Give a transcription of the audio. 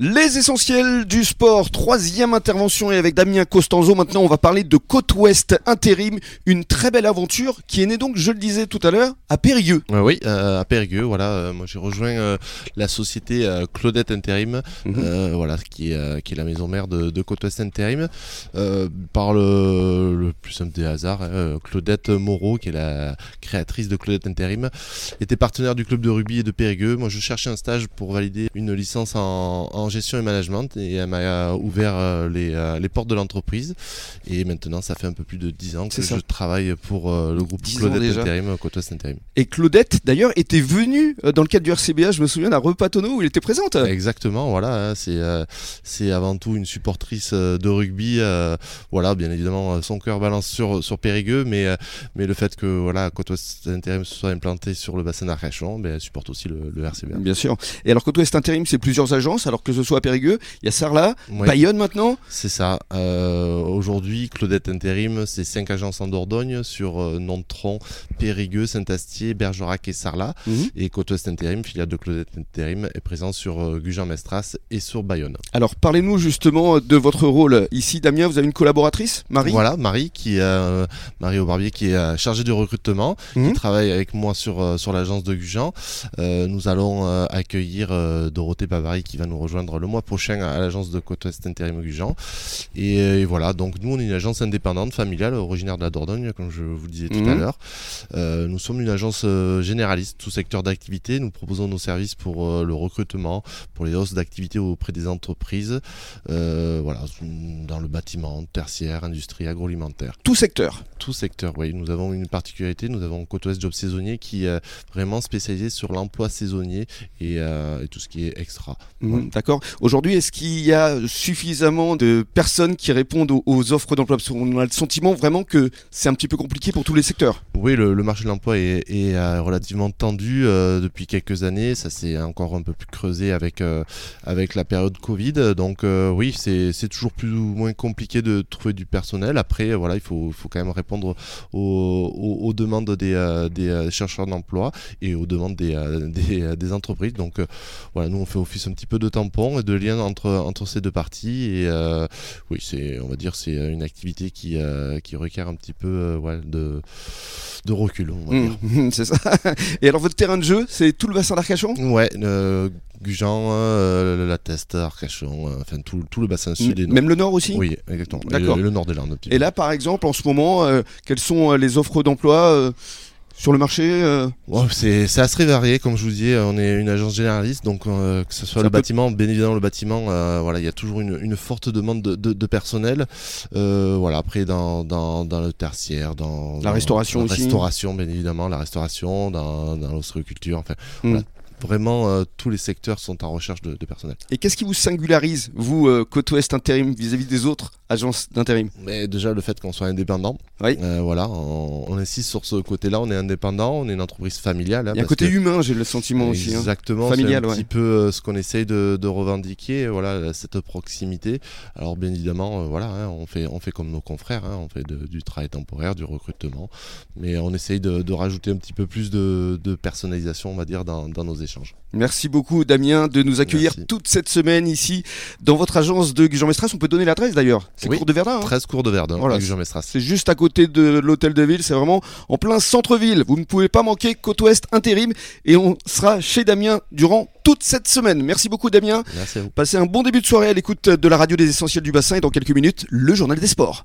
Les essentiels du sport, troisième intervention et avec Damien Costanzo. Maintenant, on va parler de Côte Ouest Intérim, une très belle aventure qui est née donc, je le disais tout à l'heure, à Périgueux. Euh, oui, euh, à Périgueux, voilà. euh, moi, j'ai rejoint euh, la société Claudette Intérim, Mhm. voilà, qui est, qui est la maison mère de, de Côte Ouest Intérim. Par le, le plus simple des hasards, hein, Claudette Moreau, qui est la créatrice de Claudette Intérim, était partenaire du club de rugby et de Périgueux. Moi, je cherchais un stage pour valider une licence en, en gestion et management et elle m'a ouvert euh, les, euh, les portes de l'entreprise. Et maintenant, ça fait un peu plus de 10 ans que je travaille pour euh, le groupe 10 ans Claudette déjà. Intérim, Côte Ouest Intérim. Et Claudette, d'ailleurs, était venue euh, dans le cadre du RCBA, je me souviens d'un repas tonneau où il était présente. Exactement, voilà, hein, c'est euh, c'est avant tout une supportrice euh, de rugby. euh, voilà, bien évidemment, euh, son cœur balance sur sur Périgueux, mais euh, mais le fait que voilà, Côte Ouest Intérim se soit implanté sur le bassin d'Arcachon, ben, elle supporte aussi le, le RCBA. Bien sûr. Et alors, Côte Ouest Intérim, c'est plusieurs agences, alors que ce soit à Périgueux, il y a Sarlat, Bayonne maintenant. c'est ça. Euh, Aujourd'hui, Claudette Intérim, c'est cinq agences en Dordogne sur euh, Nontron, Périgueux, Saint-Astier, Bergerac et Sarlat. Et Côte Ouest Intérim, filiale de Claudette Intérim, est présent sur euh, Gujan-Mestras et sur Bayonne. Alors, parlez-nous justement de votre rôle ici, Damien. Vous avez une collaboratrice, Marie? Voilà, Marie, qui est, euh, Marie Aubarbier, qui est chargée du recrutement, Mhm. qui travaille avec moi sur, euh, sur l'agence de Gujan. Euh, nous allons euh, accueillir Dorothée Bavary, qui va nous rejoindre le mois prochain à l'agence de Côte Ouest Intérim Gujan. Et, et voilà, donc nous, on est une agence indépendante, familiale, originaire de la Dordogne, comme je vous le disais tout à l'heure. Euh, nous sommes une agence généraliste, tout secteur d'activité. Nous proposons nos services pour le recrutement, pour les hausses d'activité auprès des entreprises, euh, voilà, dans le bâtiment, tertiaire, industrie, agroalimentaire Tout secteur. tout secteur, oui. Nous avons une particularité, nous avons Côte Ouest Job Saisonnier qui est vraiment spécialisé sur l'emploi saisonnier et, euh, et tout ce qui est extra. Mhm, D'accord. Aujourd'hui, est-ce qu'il y a suffisamment de personnes qui répondent aux, aux offres d'emploi? Parce qu'on a le sentiment vraiment que c'est un petit peu compliqué pour tous les secteurs. Oui, le, le marché de l'emploi est, est, euh, relativement tendu euh, depuis quelques années. Ça s'est encore un peu plus creusé avec, avec la période Covid. Donc oui, c'est toujours plus ou moins compliqué de trouver du personnel. Après, voilà, il faut, faut quand même répondre aux, aux- aux demandes des, euh, des euh, chercheurs d'emploi et aux demandes des, euh, des, euh, des entreprises. Donc euh, voilà, nous on fait office un petit peu de tampon et de lien entre, entre ces deux parties. Et euh, oui, c'est, on va dire, c'est une activité qui, euh, qui requiert un petit peu euh, ouais, de, de recul. On va dire. Mhm, c'est ça. Et alors, votre terrain de jeu, c'est tout le bassin d'Arcachon Ouais, euh, Gujan, euh, la Teste, Arcachon, euh, enfin tout, tout le bassin sud et nord. Même le nord aussi Oui, exactement. Et D'accord. le, le nord des Landes. Et là, par exemple, en ce moment, euh, quelles sont les offres d'emploi sur le marché euh c'est assez varié, comme je vous disais, on est une agence généraliste, donc euh, que ce soit Ça le peut- bâtiment, bien évidemment le bâtiment, euh, voilà, il y a toujours une, une forte demande de, de- de personnel. Voilà, après dans, dans, dans le tertiaire, dans La dans- restauration la aussi. restauration, bien évidemment, la restauration, dans, l'ostréiculture, enfin, Mm. voilà, vraiment euh, tous les secteurs sont en recherche de, de personnel. Et qu'est-ce qui vous singularise, vous, euh, Côte Ouest Intérim, vis-à-vis des autres agences d'intérim? Mais déjà le fait qu'on soit indépendant, Oui. Euh, voilà, on, on insiste sur ce côté-là, on est indépendant, on est une entreprise familiale. hein, Il y a un côté que- humain, j'ai le sentiment aussi. hein. Exactement, Familial, c'est un ouais. petit peu euh, ce qu'on essaye de, de revendiquer, voilà, cette proximité. Alors bien évidemment, voilà, hein, on fait on fait comme nos confrères, on fait de- du travail temporaire, du recrutement, mais on essaye de, rajouter un petit peu plus de, de personnalisation, on va dire, dans, dans nos échanges. Merci beaucoup, Damien, de nous accueillir Merci. toute cette semaine ici dans votre agence de Jean Mestras. On peut donner l'adresse d'ailleurs. C'est Oui. cours de Verdun. hein 13 cours de Verdun, Voilà, avec Jean Mestras. C'est juste à côté de l'hôtel de ville, c'est vraiment en plein centre-ville. Vous ne pouvez pas manquer Côte Ouest Intérim et on sera chez Damien durant toute cette semaine. Merci beaucoup Damien. Merci à vous. Passez un bon début de soirée à l'écoute de la radio des essentiels du bassin et dans quelques minutes, le journal des sports.